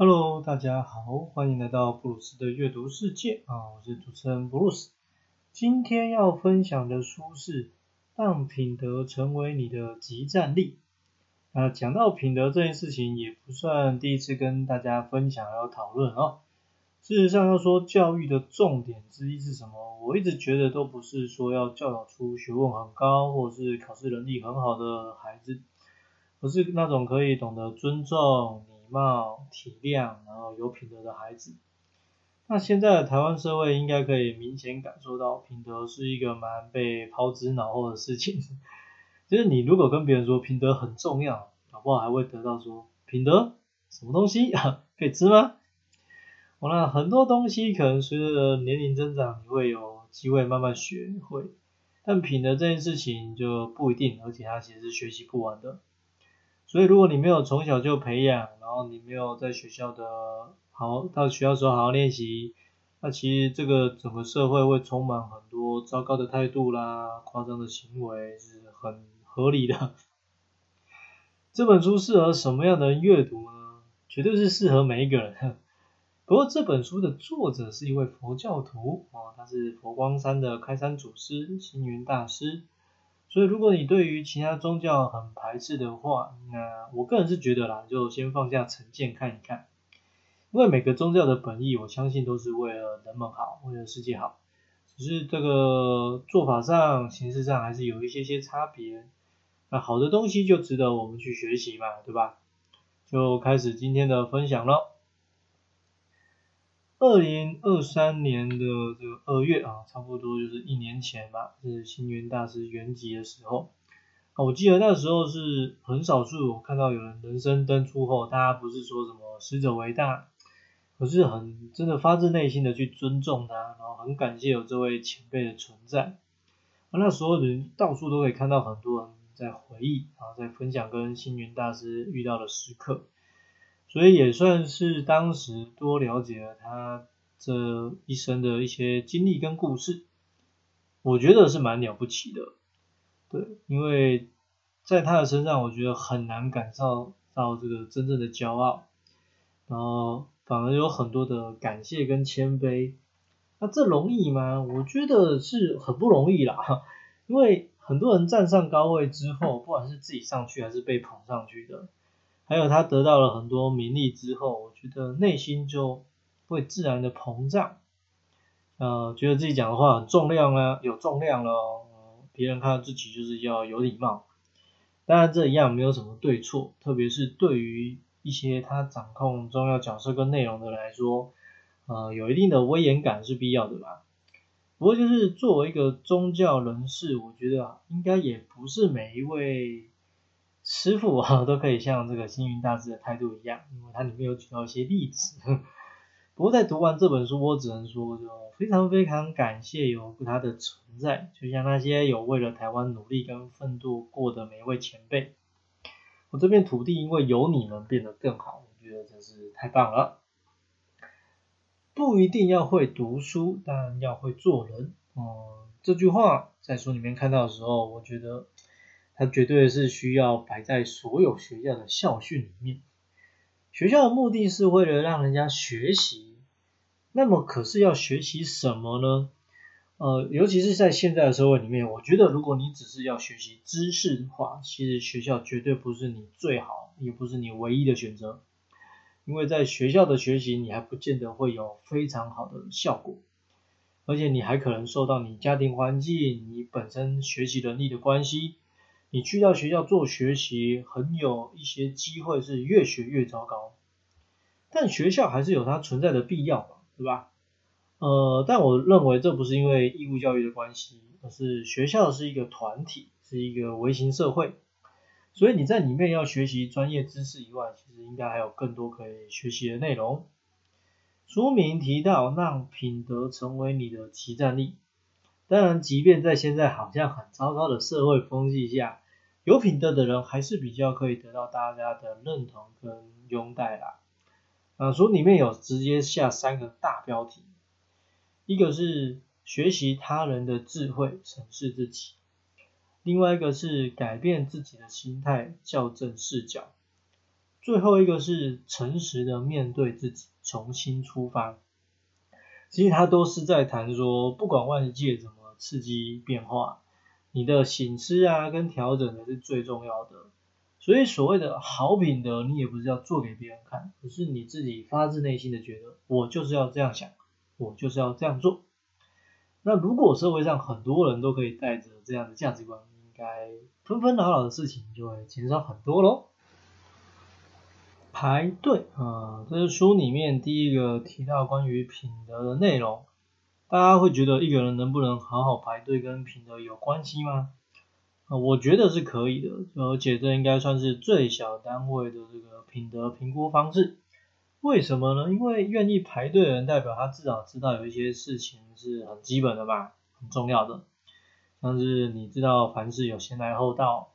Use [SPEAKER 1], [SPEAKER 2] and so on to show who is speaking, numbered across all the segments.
[SPEAKER 1] Hello，大家好，欢迎来到布鲁斯的阅读世界啊，我是主持人布鲁斯。今天要分享的书是《让品德成为你的集战力》。那讲到品德这件事情，也不算第一次跟大家分享要讨论哦。事实上，要说教育的重点之一是什么，我一直觉得都不是说要教导出学问很高或者是考试能力很好的孩子，而是那种可以懂得尊重。礼貌、体谅，然后有品德的孩子。那现在的台湾社会应该可以明显感受到，品德是一个蛮被抛之脑后的事情。就是你如果跟别人说品德很重要，搞不好还会得到说品德什么东西啊？可以吃吗？我那很多东西可能随着年龄增长，你会有机会慢慢学会，但品德这件事情就不一定，而且它其实是学习不完的。所以如果你没有从小就培养，然后你没有在学校的好到学校时候好好练习，那其实这个整个社会会充满很多糟糕的态度啦、夸张的行为，是很合理的。这本书适合什么样的人阅读呢？绝对是适合每一个人。不过这本书的作者是一位佛教徒哦，他是佛光山的开山祖师星云大师。所以，如果你对于其他宗教很排斥的话，那我个人是觉得啦，就先放下成见看一看。因为每个宗教的本意，我相信都是为了人们好，为了世界好，只是这个做法上、形式上还是有一些些差别。那好的东西就值得我们去学习嘛，对吧？就开始今天的分享了。二零二三年的这个二月啊，差不多就是一年前吧，是星云大师圆寂的时候。我记得那时候是很少数，我看到有人人生登出后，大家不是说什么死者为大，可是很真的发自内心的去尊重他，然后很感谢有这位前辈的存在。那时候人到处都可以看到很多人在回忆，然后在分享跟星云大师遇到的时刻。所以也算是当时多了解了他这一生的一些经历跟故事，我觉得是蛮了不起的，对，因为在他的身上，我觉得很难感受到这个真正的骄傲，然后反而有很多的感谢跟谦卑，那这容易吗？我觉得是很不容易啦，因为很多人站上高位之后，不管是自己上去还是被捧上去的。还有他得到了很多名利之后，我觉得内心就会自然的膨胀，呃，觉得自己讲的话很重量啊，有重量了，别人看到自己就是要有礼貌。当然这一样没有什么对错，特别是对于一些他掌控重要角色跟内容的来说，呃，有一定的威严感是必要的吧。不过就是作为一个宗教人士，我觉得应该也不是每一位。师傅啊，都可以像这个星云大师的态度一样，因为它里面有举到一些例子。不过在读完这本书，我只能说，就非常非常感谢有他的存在，就像那些有为了台湾努力跟奋斗过的每一位前辈。我这片土地因为有你们变得更好，我觉得真是太棒了。不一定要会读书，但要会做人。哦，这句话在书里面看到的时候，我觉得。它绝对是需要摆在所有学校的校训里面。学校的目的是为了让人家学习，那么可是要学习什么呢？呃，尤其是在现在的社会里面，我觉得如果你只是要学习知识的话，其实学校绝对不是你最好，也不是你唯一的选择。因为在学校的学习，你还不见得会有非常好的效果，而且你还可能受到你家庭环境、你本身学习能力的关系。你去到学校做学习，很有一些机会是越学越糟糕，但学校还是有它存在的必要嘛，对吧？呃，但我认为这不是因为义务教育的关系，而是学校是一个团体，是一个微型社会，所以你在里面要学习专业知识以外，其实应该还有更多可以学习的内容。书名提到让品德成为你的集战力。当然，即便在现在好像很糟糕的社会风气下，有品德的人还是比较可以得到大家的认同跟拥戴啦。啊，书里面有直接下三个大标题，一个是学习他人的智慧，审视自己；另外一个是改变自己的心态，校正视角；最后一个是诚实的面对自己，重新出发。其实他都是在谈说，不管外界怎么刺激变化，你的醒思啊跟调整才是最重要的。所以所谓的好品德，你也不是要做给别人看，而是你自己发自内心的觉得，我就是要这样想，我就是要这样做。那如果社会上很多人都可以带着这样的价值观，应该纷纷扰扰的事情就会减少很多喽。排队啊，这是书里面第一个提到关于品德的内容。大家会觉得一个人能不能好好排队跟品德有关系吗？啊，我觉得是可以的，而且这应该算是最小单位的这个品德评估方式。为什么呢？因为愿意排队的人，代表他至少知道有一些事情是很基本的吧，很重要的，像是你知道凡事有先来后到，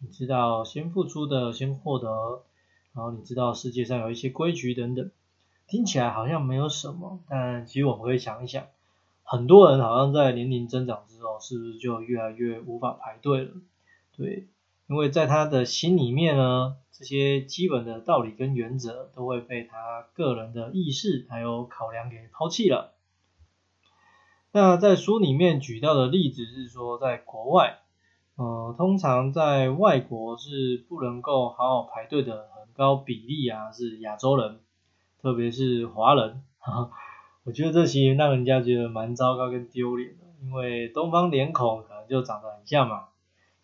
[SPEAKER 1] 你知道先付出的先获得。然后你知道世界上有一些规矩等等，听起来好像没有什么，但其实我们可以想一想，很多人好像在年龄增长之后，是不是就越来越无法排队了？对，因为在他的心里面呢，这些基本的道理跟原则都会被他个人的意识还有考量给抛弃了。那在书里面举到的例子是说，在国外，呃，通常在外国是不能够好好排队的很。高比例啊是亚洲人，特别是华人，我觉得这些让人家觉得蛮糟糕跟丢脸的，因为东方脸孔可能就长得很像嘛。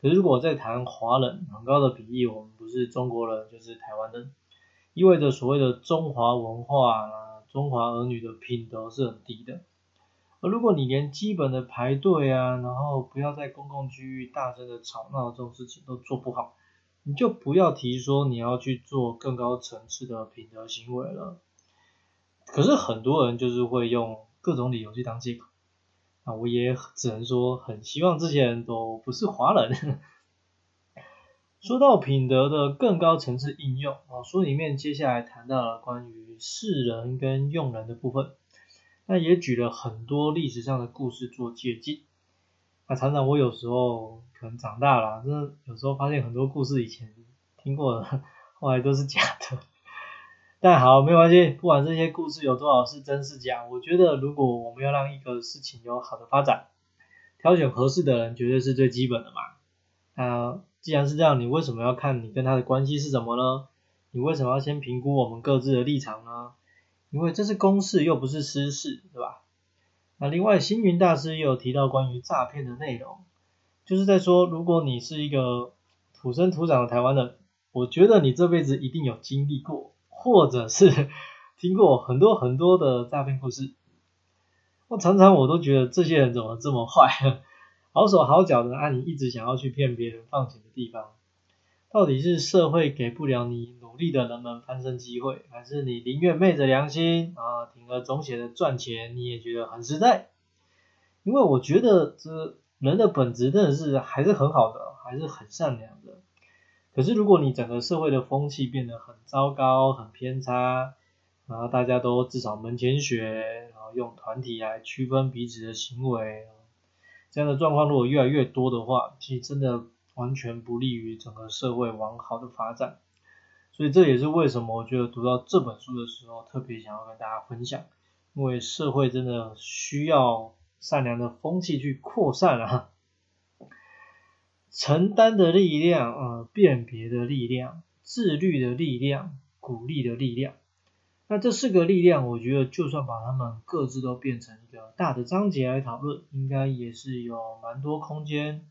[SPEAKER 1] 可是如果在谈华人很高的比例，我们不是中国人就是台湾人，意味着所谓的中华文化啊、中华儿女的品德是很低的。而如果你连基本的排队啊，然后不要在公共区域大声的吵闹这种事情都做不好，你就不要提说你要去做更高层次的品德行为了。可是很多人就是会用各种理由去当借口。啊，我也只能说很希望这些人都不是华人。说到品德的更高层次应用，啊，书里面接下来谈到了关于世人跟用人的部分，那也举了很多历史上的故事做借鉴。那常常我有时候。可能长大了，真的有时候发现很多故事以前听过的，后来都是假的。但好，没关系，不管这些故事有多少是真是假，我觉得如果我们要让一个事情有好的发展，挑选合适的人绝对是最基本的嘛。那既然是这样，你为什么要看你跟他的关系是什么呢？你为什么要先评估我们各自的立场呢？因为这是公事又不是私事，对吧？那另外星云大师也有提到关于诈骗的内容。就是在说，如果你是一个土生土长的台湾人，我觉得你这辈子一定有经历过，或者是 听过很多很多的诈骗故事。我常常我都觉得这些人怎么这么坏，好手好脚的按你一直想要去骗别人放钱的地方，到底是社会给不了你努力的人们翻身机会，还是你宁愿昧着良心啊，铤而走险的赚钱，你也觉得很实在？因为我觉得这。人的本质真的是还是很好的，还是很善良的。可是如果你整个社会的风气变得很糟糕、很偏差，然后大家都至少门前雪，然后用团体来区分彼此的行为，这样的状况如果越来越多的话，其实真的完全不利于整个社会往好的发展。所以这也是为什么我觉得读到这本书的时候，特别想要跟大家分享，因为社会真的需要。善良的风气去扩散啊，承担的力量啊，辨别的力量，自律的力量，鼓励的力量。那这四个力量，我觉得就算把它们各自都变成一个大的章节来讨论，应该也是有蛮多空间。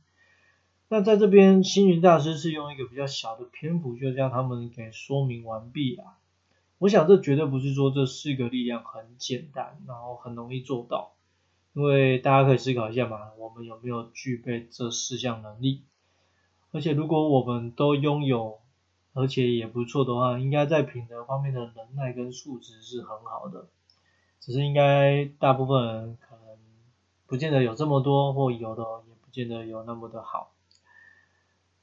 [SPEAKER 1] 那在这边，星云大师是用一个比较小的篇幅，就将他们给说明完毕了。我想这绝对不是说这四个力量很简单，然后很容易做到。因为大家可以思考一下嘛，我们有没有具备这四项能力？而且如果我们都拥有，而且也不错的话，应该在品德方面的能耐跟素质是很好的。只是应该大部分人可能不见得有这么多，或有的也不见得有那么的好。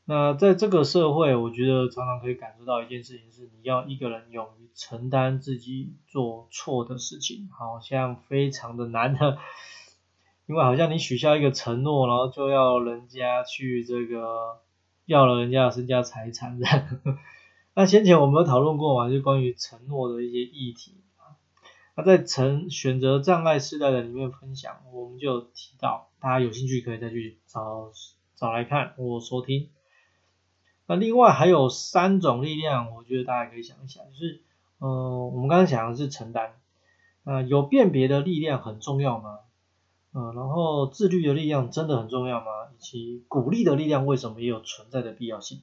[SPEAKER 1] 那在这个社会，我觉得常常可以感受到一件事情是，你要一个人勇于承担自己做错的事情，好像非常的难的。因为好像你许下一个承诺，然后就要人家去这个要了人家的身家财产的，那先前我们有讨论过嘛，就关于承诺的一些议题。那在承选择障碍世代的里面分享，我们就提到，大家有兴趣可以再去找找来看或收听。那另外还有三种力量，我觉得大家可以想一想，就是，呃，我们刚刚讲的是承担，呃，有辨别的力量很重要吗？嗯，然后自律的力量真的很重要吗？以及鼓励的力量为什么也有存在的必要性？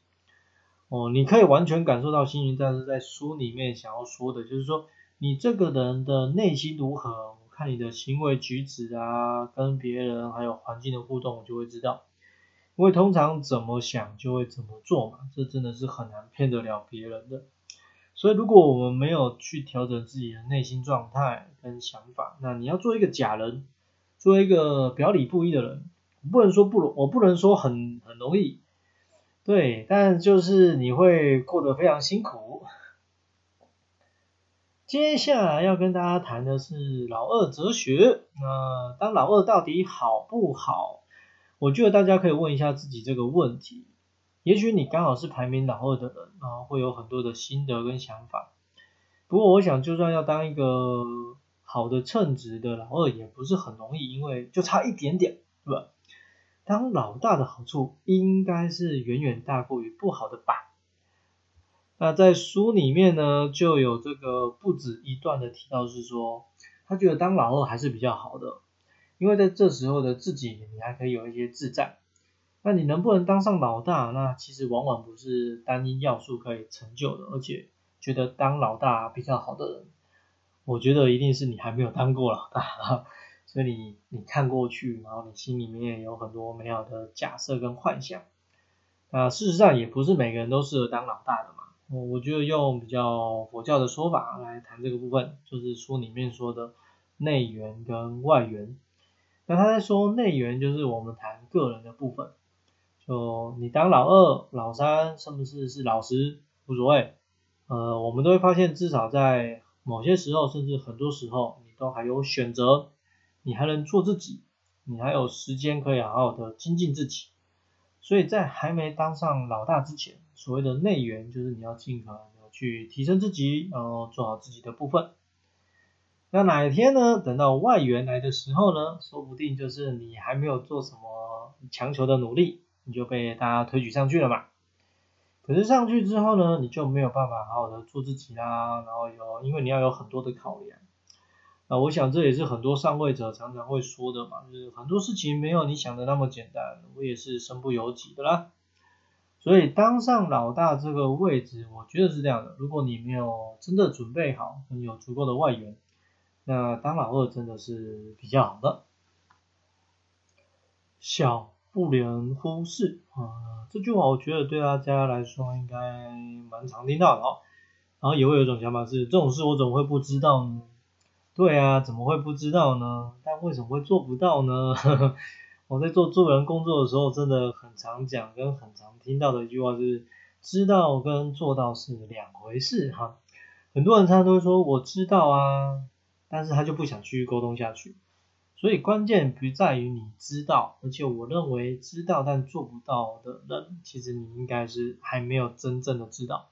[SPEAKER 1] 哦，你可以完全感受到星云战士在书里面想要说的，就是说。你这个人的内心如何？我看你的行为举止啊，跟别人还有环境的互动，我就会知道。因为通常怎么想就会怎么做嘛，这真的是很难骗得了别人的。所以如果我们没有去调整自己的内心状态跟想法，那你要做一个假人，做一个表里不一的人，不能说不容，我不能说很很容易，对，但就是你会过得非常辛苦。接下来要跟大家谈的是老二哲学。那当老二到底好不好？我觉得大家可以问一下自己这个问题。也许你刚好是排名老二的人，啊，会有很多的心得跟想法。不过我想，就算要当一个好的称职的老二，也不是很容易，因为就差一点点，对吧？当老大的好处，应该是远远大过于不好的吧？那在书里面呢，就有这个不止一段的提到，是说他觉得当老二还是比较好的，因为在这时候的自己，你还可以有一些自在。那你能不能当上老大？那其实往往不是单一要素可以成就的，而且觉得当老大比较好的人，我觉得一定是你还没有当过老大，所以你你看过去，然后你心里面有很多美好的假设跟幻想。那事实上也不是每个人都适合当老大的嘛。我我觉得用比较佛教的说法来谈这个部分，就是书里面说的内缘跟外缘。那他在说内缘，就是我们谈个人的部分，就你当老二、老三，甚至是老十，无所谓。呃，我们都会发现，至少在某些时候，甚至很多时候，你都还有选择，你还能做自己，你还有时间可以好好的精进自己。所以在还没当上老大之前，所谓的内援就是你要尽可能的去提升自己，然后做好自己的部分。那哪一天呢？等到外援来的时候呢？说不定就是你还没有做什么强求的努力，你就被大家推举上去了嘛。可是上去之后呢，你就没有办法好好的做自己啦，然后有因为你要有很多的考量。那我想这也是很多上位者常常会说的嘛，就是很多事情没有你想的那么简单，我也是身不由己的啦。所以当上老大这个位置，我觉得是这样的。如果你没有真的准备好，你有足够的外援，那当老二真的是比较好的。小不能忽视啊，这句话我觉得对大家来说应该蛮常听到的哦。然后也会有一种想法是，这种事我怎么会不知道呢？对啊，怎么会不知道呢？但为什么会做不到呢？我在做助人工作的时候，真的很常讲跟很常听到的一句话是：知道跟做到是两回事哈。很多人他都会说我知道啊，但是他就不想继续沟通下去。所以关键不在于你知道，而且我认为知道但做不到的人，其实你应该是还没有真正的知道。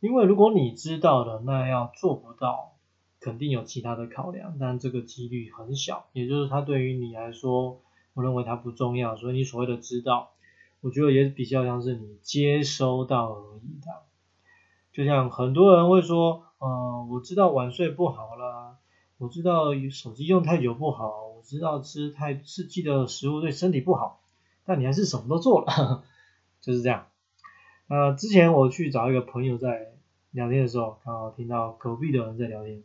[SPEAKER 1] 因为如果你知道了，那要做不到，肯定有其他的考量，但这个几率很小，也就是它对于你来说。我认为它不重要，所以你所谓的知道，我觉得也比较像是你接收到而已的。就像很多人会说，嗯，我知道晚睡不好啦，我知道手机用太久不好，我知道吃太刺激的食物对身体不好，但你还是什么都做了，就是这样。呃，之前我去找一个朋友在聊天的时候，刚好听到隔壁的人在聊天，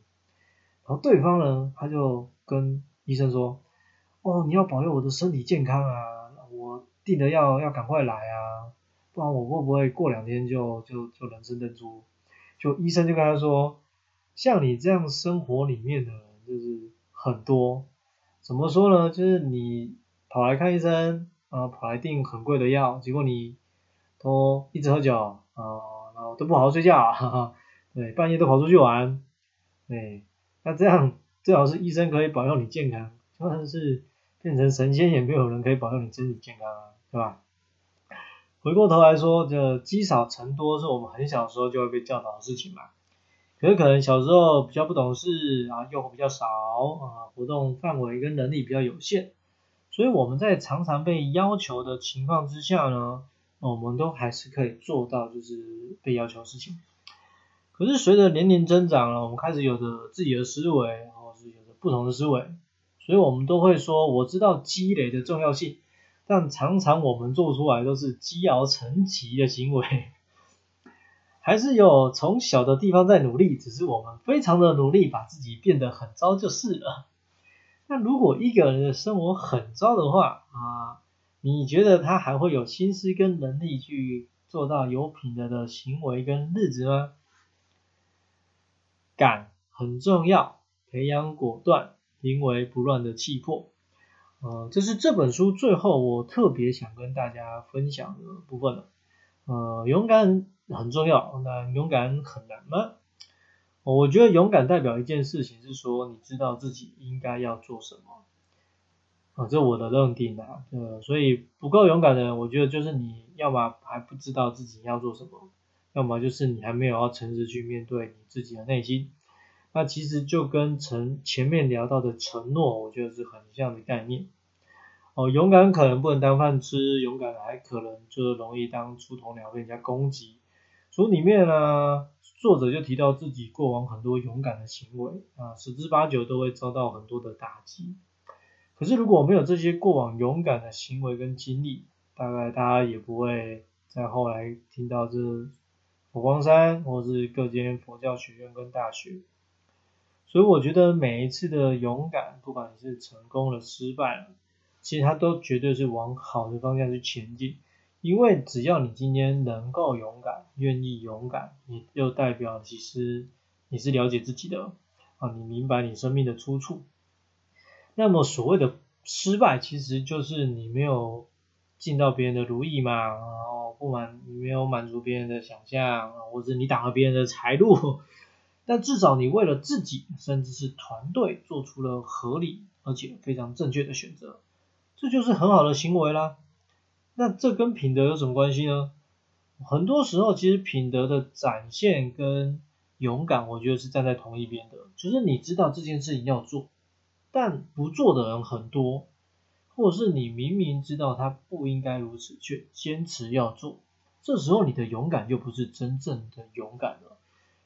[SPEAKER 1] 然后对方呢，他就跟医生说。哦，你要保佑我的身体健康啊！我定的药要赶快来啊，不然我会不会过两天就就就人生登出？就医生就跟他说，像你这样生活里面的就是很多，怎么说呢？就是你跑来看医生啊，跑来订很贵的药，结果你都一直喝酒啊，然后都不好好睡觉，哈哈，对，半夜都跑出去玩，对，那这样最好是医生可以保佑你健康，就算是。变成神仙也没有人可以保佑你身体健康啊，对吧？回过头来说，这积少成多是我们很小的时候就会被教导的事情嘛。可是可能小时候比较不懂事啊，诱惑比较少啊，活动范围跟能力比较有限，所以我们在常常被要求的情况之下呢，我们都还是可以做到就是被要求的事情。可是随着年龄增长了，我们开始有着自己的思维，或是有着不同的思维，所以我们都会说我知道积累的重要性。但常常我们做出来都是积劳成疾的行为，还是有从小的地方在努力，只是我们非常的努力，把自己变得很糟就是了。那如果一个人的生活很糟的话啊，你觉得他还会有心思跟能力去做到有品德的行为跟日子吗？敢很重要，培养果断、临危不乱的气魄。呃，这是这本书最后我特别想跟大家分享的部分了。呃，勇敢很重要，那勇敢很难吗？我觉得勇敢代表一件事情是说，你知道自己应该要做什么。啊，这我的认定啊。呃，所以不够勇敢的人，我觉得就是你要么还不知道自己要做什么，要么就是你还没有要诚实去面对你自己的内心。那其实就跟承前面聊到的承诺，我觉得是很像的概念。哦，勇敢可能不能当饭吃，勇敢还可能就容易当出头鸟被人家攻击。书里面呢，作者就提到自己过往很多勇敢的行为啊，十之八九都会遭到很多的打击。可是如果没有这些过往勇敢的行为跟经历，大概大家也不会在后来听到这佛光山或是各间佛教学院跟大学。所以我觉得每一次的勇敢，不管你是成功了、失败了，其实它都绝对是往好的方向去前进。因为只要你今天能够勇敢、愿意勇敢，你就代表其实你是了解自己的啊，你明白你生命的出处。那么所谓的失败，其实就是你没有尽到别人的如意嘛，然后不满你没有满足别人的想象，或者你挡了别人的财路。但至少你为了自己，甚至是团队，做出了合理而且非常正确的选择，这就是很好的行为啦。那这跟品德有什么关系呢？很多时候，其实品德的展现跟勇敢，我觉得是站在同一边的。就是你知道这件事情要做，但不做的人很多，或者是你明明知道他不应该如此，却坚持要做，这时候你的勇敢就不是真正的勇敢了。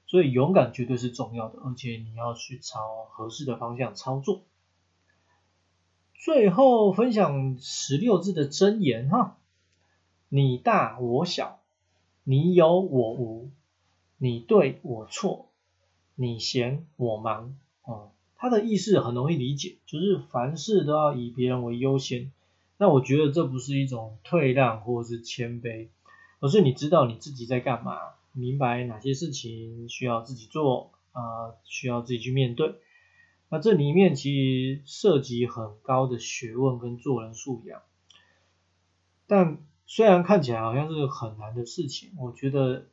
[SPEAKER 1] 所以勇敢绝对是重要的，而且你要去朝合适的方向操作。最后分享十六字的真言哈：你大我小，你有我无，你对我错，你闲我忙。哦，它的意思很容易理解，就是凡事都要以别人为优先。那我觉得这不是一种退让或者是谦卑，而是你知道你自己在干嘛。明白哪些事情需要自己做啊，需要自己去面对。那这里面其实涉及很高的学问跟做人素养。但虽然看起来好像是很难的事情，我觉得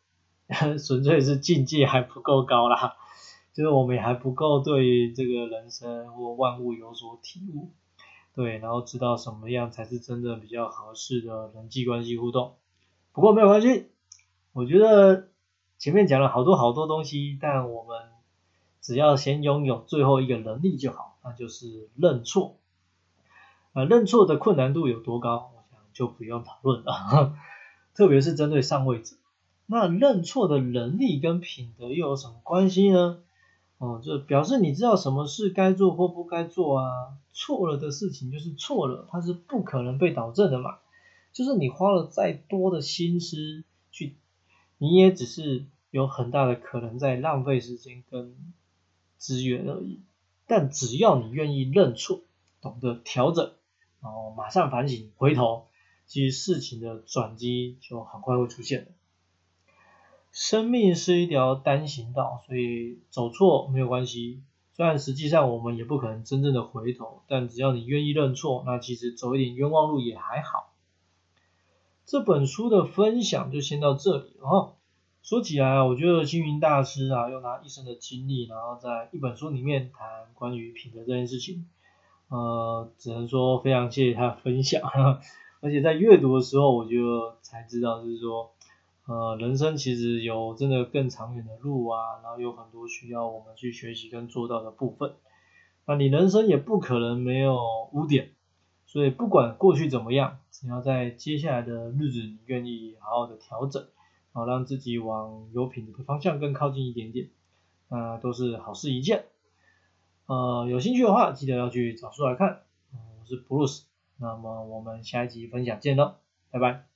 [SPEAKER 1] 纯粹是境界还不够高啦，就是我们也还不够对这个人生或万物有所体悟，对，然后知道什么样才是真的比较合适的人际关系互动。不过没有关系，我觉得。前面讲了好多好多东西，但我们只要先拥有最后一个能力就好，那就是认错。啊，认错的困难度有多高，就不用讨论了。特别是针对上位者，那认错的能力跟品德又有什么关系呢？哦，就表示你知道什么事该做或不该做啊。错了的事情就是错了，它是不可能被导正的嘛。就是你花了再多的心思去。你也只是有很大的可能在浪费时间跟资源而已，但只要你愿意认错，懂得调整，然后马上反省回头，其实事情的转机就很快会出现的。生命是一条单行道，所以走错没有关系。虽然实际上我们也不可能真正的回头，但只要你愿意认错，那其实走一点冤枉路也还好。这本书的分享就先到这里了。说起来，我觉得星云大师啊，用他一生的经历，然后在一本书里面谈关于品德这件事情，呃，只能说非常谢谢他的分享。而且在阅读的时候，我就才知道，就是说，呃，人生其实有真的更长远的路啊，然后有很多需要我们去学习跟做到的部分。那你人生也不可能没有污点，所以不管过去怎么样，只要在接下来的日子，你愿意好好的调整，好让自己往有品质的方向更靠近一点点，那都是好事一件。呃，有兴趣的话，记得要去找书来看。我是 Bruce，那么我们下一集分享见喽，拜拜。